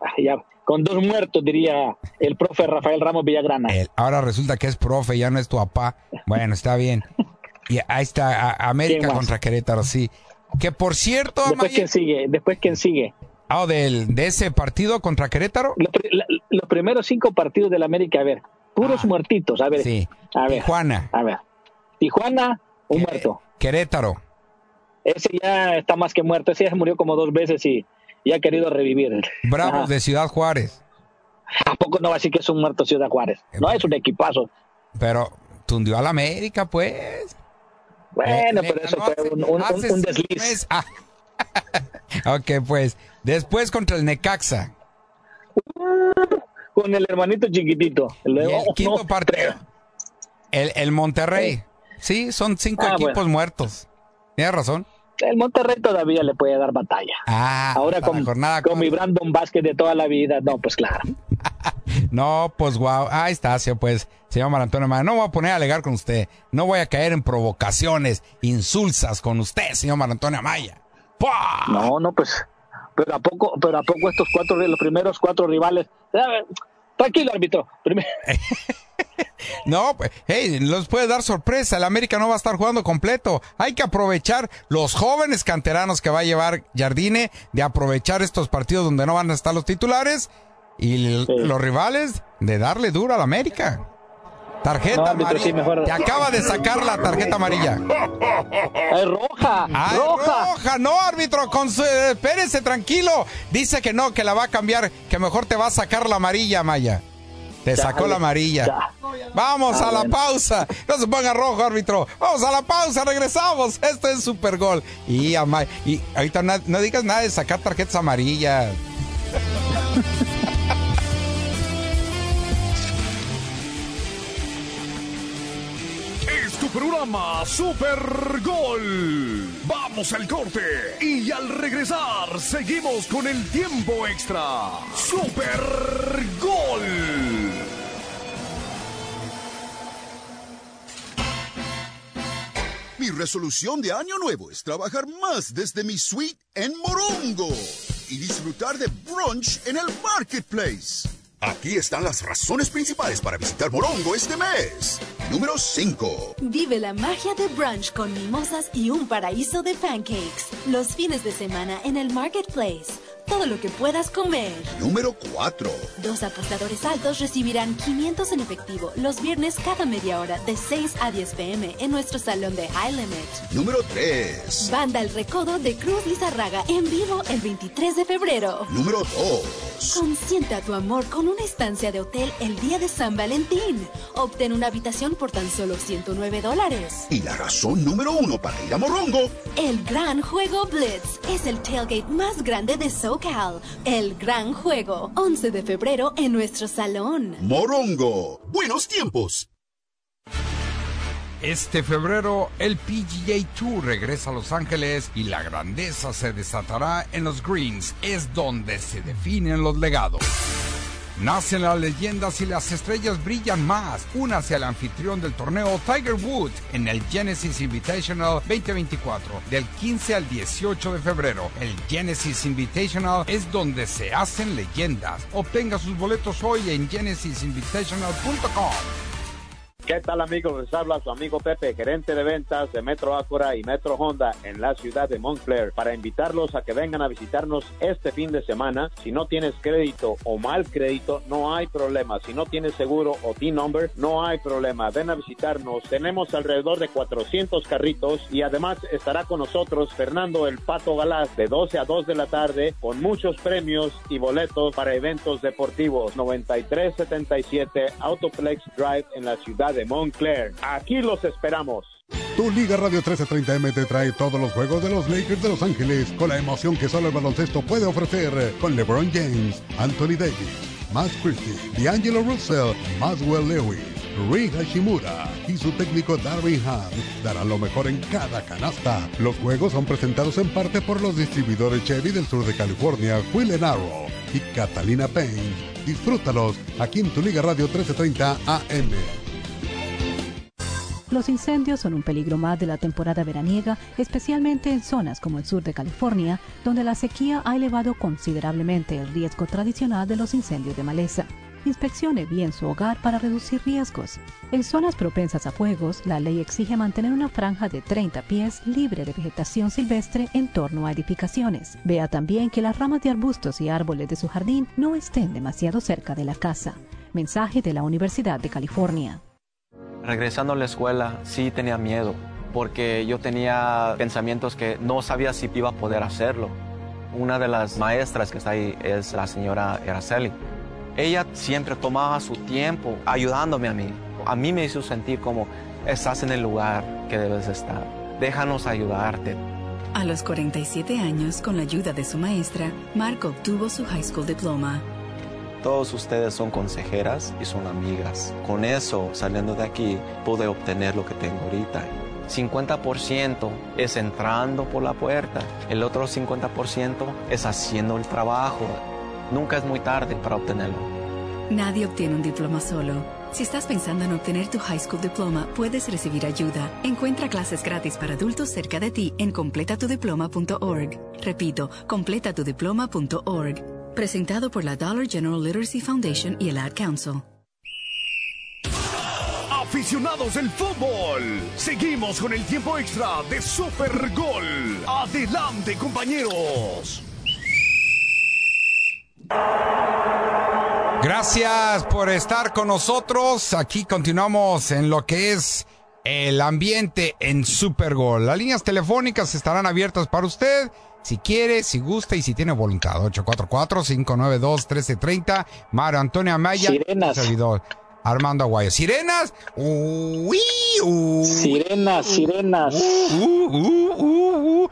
Ah, ya, con dos muertos, diría el profe Rafael Ramos Villagrana. ahora resulta que es profe, ya no es tu papá. Bueno, está bien. Y ahí está, América contra Querétaro, sí. Que por cierto... Después quién sigue, después quién sigue. Ah, del, de ese partido contra Querétaro. Los, primeros cinco partidos del América, a ver, puros ah, muertitos, a ver. Sí. A ver. Tijuana. A ver. Tijuana, un muerto. Querétaro. Ese ya está más que muerto, ese ya murió como dos veces y, y ha querido revivir. Bravos de Ciudad Juárez. ¿A poco no va a decir que es un muerto Ciudad Juárez? No, es un equipazo. Pero tundió a la América, pues. Bueno, pero eso fue un, desliz. Ah. ok, pues. Después contra el Necaxa. con el hermanito chiquitito. el quinto partido. El, el Monterrey. Sí, son cinco ah, equipos muertos. Tienes razón. El Monterrey todavía le puede dar batalla. Ah, ahora con, con mi Brandon Vázquez de toda la vida. No, pues claro. no, pues guau. Ahí está, pues, señor Marantonio No voy a poner a alegar con usted. No voy a caer en provocaciones insulsas con usted, señor Marantonio Amaya. No, no, pues. Pero a poco, pero a poco estos cuatro, los primeros cuatro rivales. Tranquilo, árbitro. no, pues, hey, los puede dar sorpresa. El América no va a estar jugando completo. Hay que aprovechar los jóvenes canteranos que va a llevar Jardine, de aprovechar estos partidos donde no van a estar los titulares y los rivales de darle duro al América. Tarjeta amarilla. Te acaba de sacar la tarjeta amarilla. Es roja. roja. No, árbitro. Con espérese, tranquilo. Dice que no, que la va a cambiar. Que mejor te va a sacar la amarilla, Maya. Te sacó la amarilla. Vamos a la pausa. No se ponga rojo, árbitro. Vamos a la pausa, regresamos. Esto es Super Gol. Y, y ahorita no digas nada de sacar tarjetas amarillas. Programa Super Gol. Vamos al corte y al regresar seguimos con el tiempo extra. Super Gol. Mi resolución de año nuevo es trabajar más desde mi suite en Morongo y disfrutar de brunch en el marketplace. Aquí están las razones principales para visitar Morongo este mes. Número 5. Vive la magia de brunch con mimosas y un paraíso de pancakes. Los fines de semana en el Marketplace todo lo que puedas comer. Número 4. Dos apostadores altos recibirán 500 en efectivo los viernes cada media hora de 6 a 10 pm en nuestro salón de High Limit. Número 3. Banda El Recodo de Cruz Lizarraga en vivo el 23 de febrero. Número 2. Consienta tu amor con una estancia de hotel el día de San Valentín. Obtén una habitación por tan solo 109 dólares. Y la razón número 1 para ir a Morongo. El gran juego Blitz es el tailgate más grande de El gran juego, 11 de febrero en nuestro salón. Morongo, buenos tiempos. Este febrero el PGA Tour regresa a Los Ángeles y la grandeza se desatará en los Greens, es donde se definen los legados. Nacen las leyendas y las estrellas brillan más. Únase al anfitrión del torneo Tiger Woods en el Genesis Invitational 2024 del 15 al 18 de febrero. El Genesis Invitational es donde se hacen leyendas. Obtenga sus boletos hoy en genesisinvitational.com. ¿Qué tal amigos? Les habla su amigo Pepe, gerente de ventas de Metro Acura y Metro Honda en la ciudad de Montclair para invitarlos a que vengan a visitarnos este fin de semana. Si no tienes crédito o mal crédito, no hay problema. Si no tienes seguro o T-Number, no hay problema. Ven a visitarnos. Tenemos alrededor de 400 carritos y además estará con nosotros Fernando El Pato Galás de 12 a 2 de la tarde con muchos premios y boletos para eventos deportivos. 9377 Autoplex Drive en la ciudad de Montclair. Aquí los esperamos. Tu Liga Radio 1330M te trae todos los juegos de los Lakers de Los Ángeles con la emoción que solo el baloncesto puede ofrecer con LeBron James, Anthony Davis, Matt Christie, D'Angelo Russell, Maswell Lewis, Rick Hashimura y su técnico Darwin Hunt darán lo mejor en cada canasta. Los juegos son presentados en parte por los distribuidores Chevy del sur de California, Will Arrow y Catalina Payne Disfrútalos aquí en tu Liga Radio 1330 AM. Los incendios son un peligro más de la temporada veraniega, especialmente en zonas como el sur de California, donde la sequía ha elevado considerablemente el riesgo tradicional de los incendios de maleza. Inspeccione bien su hogar para reducir riesgos. En zonas propensas a fuegos, la ley exige mantener una franja de 30 pies libre de vegetación silvestre en torno a edificaciones. Vea también que las ramas de arbustos y árboles de su jardín no estén demasiado cerca de la casa. Mensaje de la Universidad de California. Regresando a la escuela, sí tenía miedo, porque yo tenía pensamientos que no sabía si iba a poder hacerlo. Una de las maestras que está ahí es la señora Araceli ella siempre tomaba su tiempo ayudándome a mí. A mí me hizo sentir como estás en el lugar que debes estar. Déjanos ayudarte. A los 47 años, con la ayuda de su maestra, Marco obtuvo su high school diploma. Todos ustedes son consejeras y son amigas. Con eso, saliendo de aquí, pude obtener lo que tengo ahorita. 50% es entrando por la puerta, el otro 50% es haciendo el trabajo. Nunca es muy tarde para obtenerlo. Nadie obtiene un diploma solo. Si estás pensando en obtener tu high school diploma, puedes recibir ayuda. Encuentra clases gratis para adultos cerca de ti en completatudiploma.org. Repito, completatudiploma.org. Presentado por la Dollar General Literacy Foundation y el Ad Council. Aficionados del fútbol, seguimos con el tiempo extra de Super Gol. Adelante, compañeros. Gracias por estar con nosotros. Aquí continuamos en lo que es el ambiente en Super Gol. Las líneas telefónicas estarán abiertas para usted. Si quiere, si gusta y si tiene voluntad. 844-592-1330. Mario Antonio Amaya. Sirenas. Servidor Armando Aguayo. ¿Sirenas? Uy, uy, sirenas, sirenas. Uh,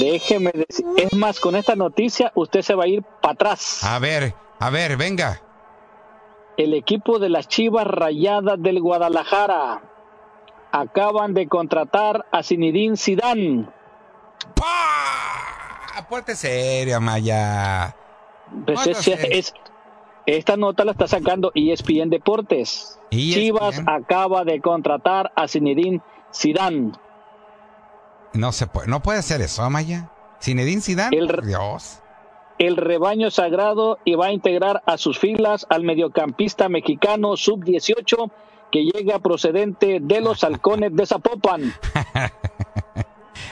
Déjeme decir. Es más, con esta noticia usted se va a ir para atrás. A ver, a ver, venga. El equipo de las Chivas Rayadas del Guadalajara acaban de contratar a Zinedine Zidane. ¡Pah! Puerte seria, Maya. Pues es, es, esta nota la está sacando ESPN Deportes. ESPN. Chivas acaba de contratar a Zinedine Zidane. No se puede, no puede hacer eso, Maya. Zinedine Zidane, El- por Dios. el rebaño sagrado y va a integrar a sus filas al mediocampista mexicano sub-18 que llega procedente de los halcones de Zapopan.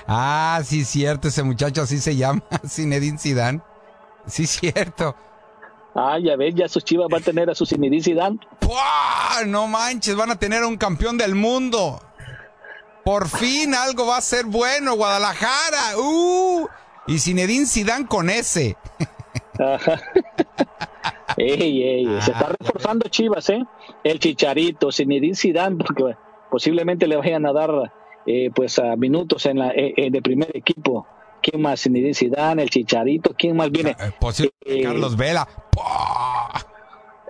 Ah, sí, cierto, ese muchacho así se llama, Zinedine Zidane. Sí, cierto. Ah, ya ves, ya sus chivas va a tener a su Zinedine Zidane. ¡Puah! No manches, van a tener un campeón del mundo. Por fin algo va a ser bueno, Guadalajara. ¡Uh! Y Zinedine Zidane con ese. Ajá. Ey, ey, se Ah, está reforzando Chivas, ¿eh? El Chicharito, Zinedine Zidane, porque posiblemente le vayan a dar eh, pues a minutos en la eh, eh, de primer equipo. ¿Quién más? Zinedine Zidane, el Chicharito, ¿quién más viene? Posible Eh, Carlos Vela.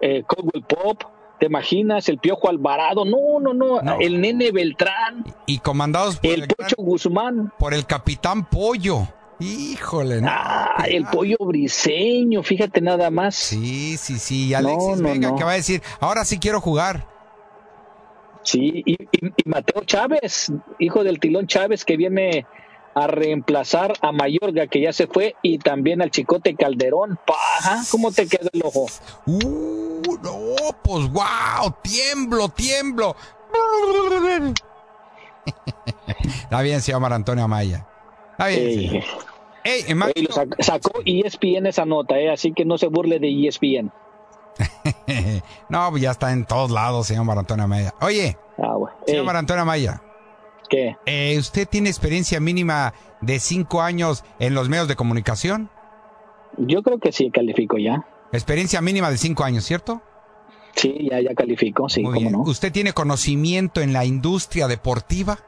eh, Caldwell Pop, ¿te imaginas? El Piojo Alvarado, no, no, no, el Nene Beltrán, Y comandados por el Pocho Guzmán, por el capitán Pollo. Híjole, no. ah, el Pollo Briseño, fíjate nada más. Sí, sí, sí. Y Alexis No, no, Vega, no. que va a decir, ahora sí quiero jugar. Sí, y, y- y Mateo Chávez, hijo del Tilón Chávez, que viene a reemplazar a Mayorga, que ya se fue, y también al Chicote Calderón. Paja, ¿cómo te queda el ojo? Uh, no, pues wow, tiemblo, tiemblo. Está bien, se llama Antonio Amaya. Está bien. Ey. Ey, Ey, lo sac- sacó ESPN esa nota, eh, así que no se burle de ESPN. no, pues ya está en todos lados, señor Mar Antonio Amaya. Oye, Ah, bueno. señor Ey, Mar Antonio Amaya. ¿Qué? Eh, ¿Usted tiene experiencia mínima de cinco años en los medios de comunicación? Yo creo que sí califico ya. Experiencia mínima de cinco años, ¿cierto? Sí, ya, ya califico, sí, Muy cómo bien. no. ¿Usted tiene conocimiento en la industria deportiva?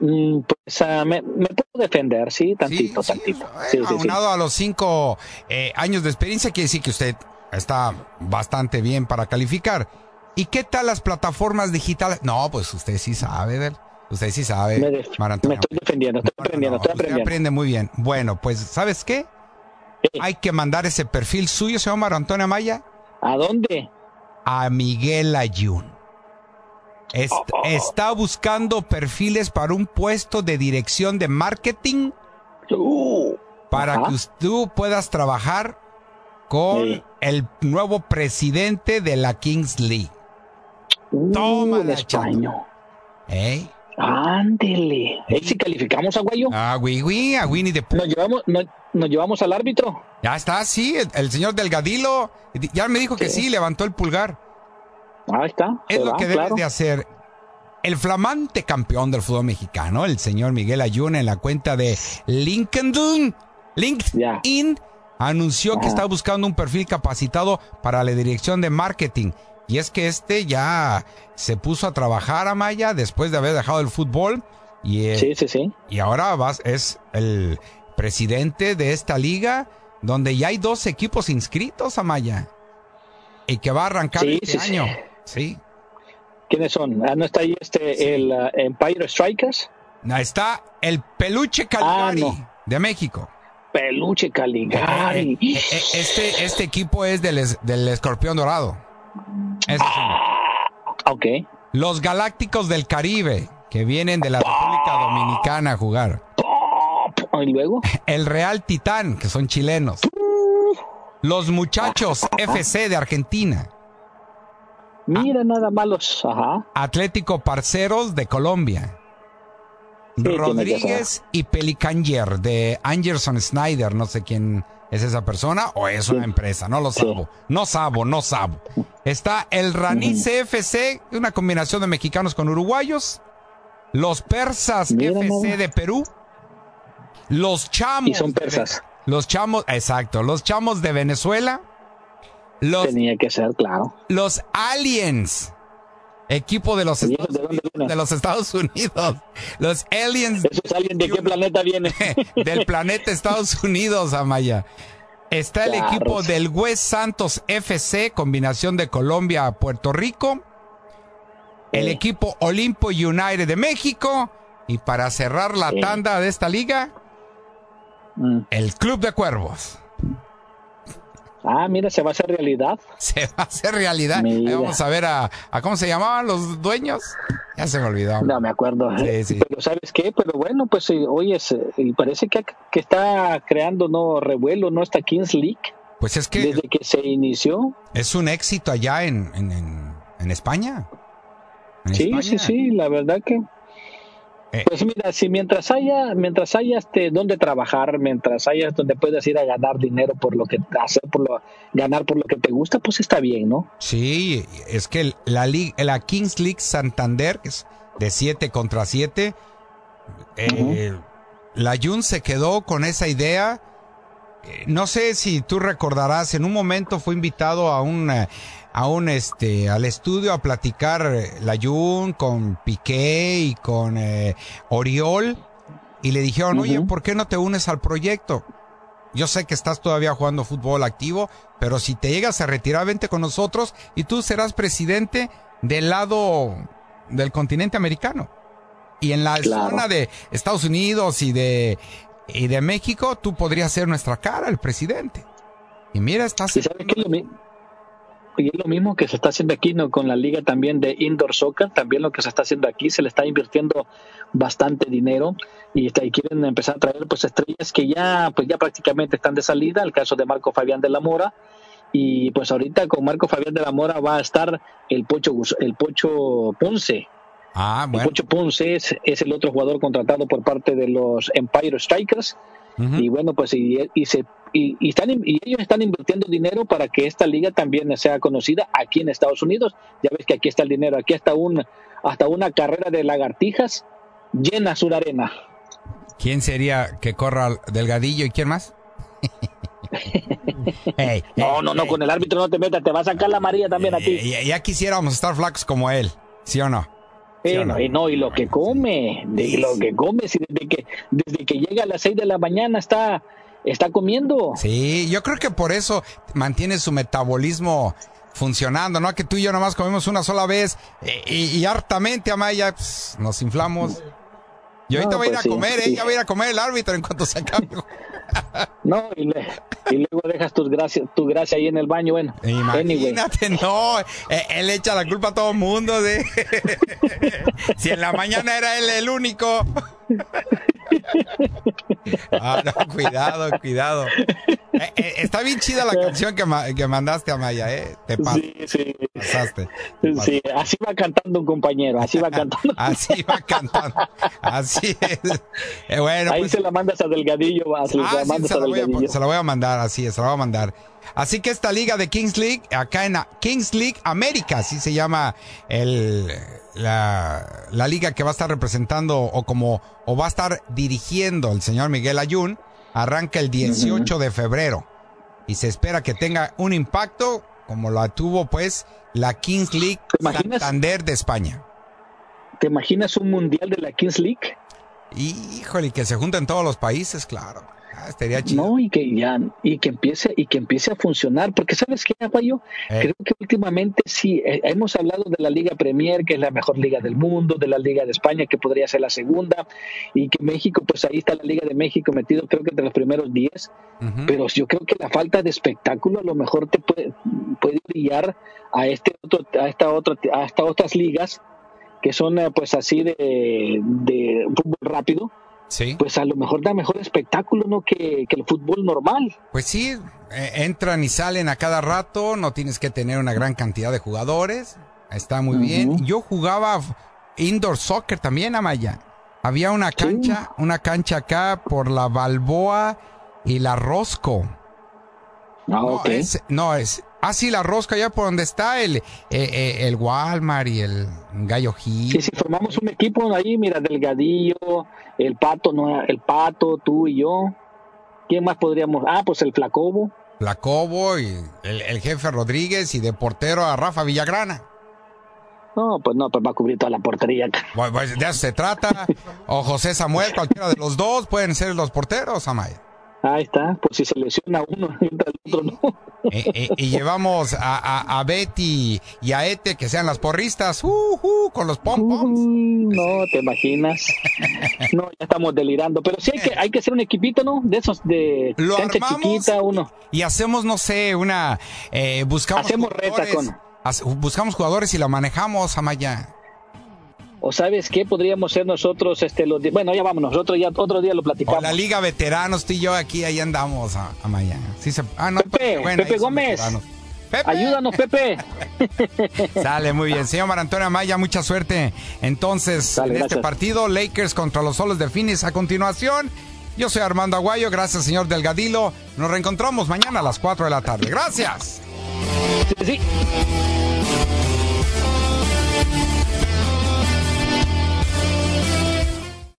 Mm, pues ah, me, me puedo defender, sí, tantito, tantito. Sí, sí, sí. Aunado a los cinco eh, años de experiencia, quiere decir que usted está bastante bien para calificar. ¿Y qué tal las plataformas digitales? No, pues usted sí sabe, ¿verdad? Usted sí sabe. Me, def- Mar Antonio. me estoy defendiendo, estoy aprendiendo, estoy Usted aprendiendo. aprende muy bien. Bueno, pues, ¿sabes qué? Hay que mandar ese perfil suyo, señor Mar Antonio Amaya, ¿A dónde? A Miguel Ayun. Est- Oh. Está buscando perfiles para un puesto de dirección de marketing para ajá. que tú puedas trabajar con el nuevo presidente de la Kings League. Toma el español. ¿Eh? Ándele. ¿Eh, si calificamos a Guayo? Ah, güey, güey, a Winnie Pooh. Nos llevamos, no- nos llevamos al árbitro. Ya está, sí, el, el señor Delgadilo ya me dijo que sí, levantó el pulgar. Ahí está. Es lo va, que debes claro. de hacer. El flamante campeón del fútbol mexicano, el señor Miguel Ayun, en la cuenta de LinkedIn, LinkedIn anunció que está buscando un perfil capacitado para la dirección de marketing. Y es que este ya se puso a trabajar a Maya después de haber dejado el fútbol. Y, eh, Sí, sí, sí. y ahora vas, es el presidente de esta liga, donde ya hay dos equipos inscritos, Amaya. Y que va a arrancar Sí, este sí, año. Sí. ¿Quiénes son? Ah, ¿No está ahí este, el uh, Empire Strikers? Ahí está el peluche Caligari de México. Peluche Caligari. Eh, eh, eh, Este, este equipo es del, es- del escorpión dorado. Ese es uno. Ok. Los Galácticos del Caribe, que vienen de la República Dominicana a jugar. ¿Y luego? El Real Titán, que son chilenos. Los Muchachos FC de Argentina. Mira nada malos. Ajá. Atlético Parceros de Colombia. Rodríguez y Pelicanger de Anderson Snyder. No sé quién es esa persona o es una empresa. No lo sabo. No sabo, no sabo. Está el Raní CFC, una combinación de mexicanos con uruguayos. Los Persas FC de Perú. Los Chamos. Y son de- persas. los Chamos, exacto. Los Chamos de Venezuela. Los, Tenía que ser, claro. los Aliens. Equipo de los, Estados Unidos, de los Estados Unidos. Los Aliens. ¿Esos aliens de qué planeta vienen? del planeta Estados Unidos, Amaya. Está el Claro. equipo del West Santos FC, combinación de Colombia a Puerto Rico. El equipo Olimpo United de México. Y para cerrar la Sí. tanda de esta liga, Mm. el Club de Cuervos. Ah, mira, se va a hacer realidad. Se va a hacer realidad. Ahí vamos a ver a, a cómo se llamaban los dueños. Ya se me olvidó. No me acuerdo. Sí, sí. Pero ¿sabes qué? Pero bueno, pues sí, oye, parece que, que está creando no revuelo, no esta Kings League. Pues es que Desde que se inició. es un éxito allá en, en, en- en España. Sí, España. sí, sí, la verdad que. Eh. Pues mira, si mientras haya, mientras haya este donde trabajar, mientras haya donde puedas ir a ganar dinero por lo que hacer, por lo ganar por lo que te gusta, pues está bien, ¿no? Sí, es que la, Kings League Santander, que es de 7 contra 7, eh, la Jun se quedó con esa idea. Eh, No sé si tú recordarás, en un momento fue invitado a un, a un este, al estudio a platicar eh, la Jun con Piqué y con eh, Oriol y le dijeron, oye, ¿por qué no te unes al proyecto? Yo sé que estás todavía jugando fútbol activo, pero si te llegas a retirar, vente con nosotros y tú serás presidente del lado del continente americano. Y en la Claro. zona de Estados Unidos y de, y de México, tú podrías ser nuestra cara, el presidente. Y mira, estás... ¿Y sabes qué lo Y es lo mismo que se está haciendo aquí ¿no? con la liga también de indoor soccer, también lo que se está haciendo aquí, se le está invirtiendo bastante dinero y, está- y quieren empezar a traer pues estrellas que ya pues ya prácticamente están de salida, el caso de Marco Fabián de la Mora y pues ahorita con Marco Fabián de la Mora va a estar el Pocho el Pocho Ponce. Ah, El Pocho Ponce es, es el otro jugador contratado por parte de los Empire Strikers y bueno pues y, y se y, y están y ellos están invirtiendo dinero para que esta liga también sea conocida aquí en Estados Unidos ya ves que aquí está el dinero aquí hasta un hasta una carrera de lagartijas llena su arena ¿Quién sería que corra Delgadillo y quién más? No no no con el árbitro no te metas te va a sacar la María también a ti ya, ya quisiéramos estar flacos como él, ¿sí o no? ¿Sí o Eh, no? no, y no, y lo que come, de lo que come, si desde que desde que llega a las 6 de la mañana está está comiendo. Sí, yo creo que por eso mantiene su metabolismo funcionando, ¿no? Que tú y yo nomás comemos una sola vez eh, y, y hartamente, Amaya, pues, nos inflamos. Y ahorita No, va a ir pues a sí, comer, ¿eh? sí. Ya va a ir a comer el árbitro en cuanto se acabe. No, y, le- y luego dejas tus gracias, tu gracia ahí en el baño, bueno. Imagínate, no, eh, él echa la culpa a todo el mundo de si en la mañana era él el único. Ah, no, cuidado, cuidado. Eh, eh, está bien chida la canción que, que mandaste a Maya, ¿eh? Te Sí, sí. pasaste. Sí, así va cantando un compañero, así va cantando. así va cantando. Así es. Eh, bueno, Ahí pues- se la mandas a Delgadillo, va, se la Ah, mandas se, a la voy a, Delgadillo. se la voy a mandar, así es, se la voy a mandar. Así que esta liga de Kings League, acá en la Kings League América, así se llama el, la, la liga que va a estar representando o como o va a estar dirigiendo el señor Miguel Ayun, arranca el 18 de febrero y se espera que tenga un impacto como la tuvo pues la Kings League Santander de España. ¿Te imaginas un mundial de la Kings League? Híjole, que se junten todos los países, claro. Ah, estaría chido. No, y que ya, y que empiece, y que empiece a funcionar, porque sabes qué, Aguayo, Eh. creo que últimamente sí, eh, hemos hablado de la Liga Premier, que es la mejor liga del mundo, de la Liga de España, que podría ser la segunda, y que México, pues ahí está la Liga de México metido, creo que entre los primeros 10, pero yo creo que la falta de espectáculo a lo mejor te puede, puede guiar a este otro, a esta otra, a estas otras ligas que son eh, pues así de, de fútbol rápido, Sí. pues a lo mejor da mejor espectáculo no que, que el fútbol normal. Pues sí, eh, entran y salen a cada rato, no tienes que tener una gran cantidad de jugadores, está muy bien. Yo jugaba indoor soccer también, Amaya. Había una cancha, una cancha acá por la Balboa y la Rosco. no, es, no, es, ah, sí, la Rosco allá por donde está el, eh, eh, el Walmart y el Gallo Gil. Sí, si formamos un equipo ahí, mira, Delgadillo, el Pato, no, el Pato, tú y yo. ¿Quién más podríamos? Ah, pues el Flacobo. Flacobo y el, el jefe Rodríguez y de portero a Rafa Villagrana. No, pues no, pues va a cubrir toda la portería. Pues, de eso se trata. O José Samuel, cualquiera de los dos pueden ser los porteros, Amaya. Ahí está, pues si se lesiona uno, entra el otro no. Eh, eh, y llevamos a, a, a Betty y a Ete que sean las porristas, uh, uh, con los pom poms. No, te imaginas. No, ya estamos delirando. Pero sí hay que, hay que hacer un equipito, ¿no? De esos de Lo cancha chiquita, uno. Y hacemos, no sé, una. eh, buscamos Hacemos reta jugadores. con- Buscamos jugadores y la manejamos, Amaya. O sabes qué podríamos ser nosotros, este, los, bueno, ya vamos, nosotros ya otro día lo O platicamos. la Liga Veteranos, tú y yo aquí, ahí andamos, a- Amaya. Sí se, ah, no, Pepe, bueno, Pepe Gómez. veteranos. Ayúdanos, Pepe. Sale muy bien. Señor Marantonio Amaya, mucha suerte. Entonces, en este partido, Lakers contra los Solos de Phoenix a continuación. Yo soy Armando Aguayo, gracias señor Delgadilo. Nos reencontramos mañana a las 4 de la tarde. Gracias. Sí, sí.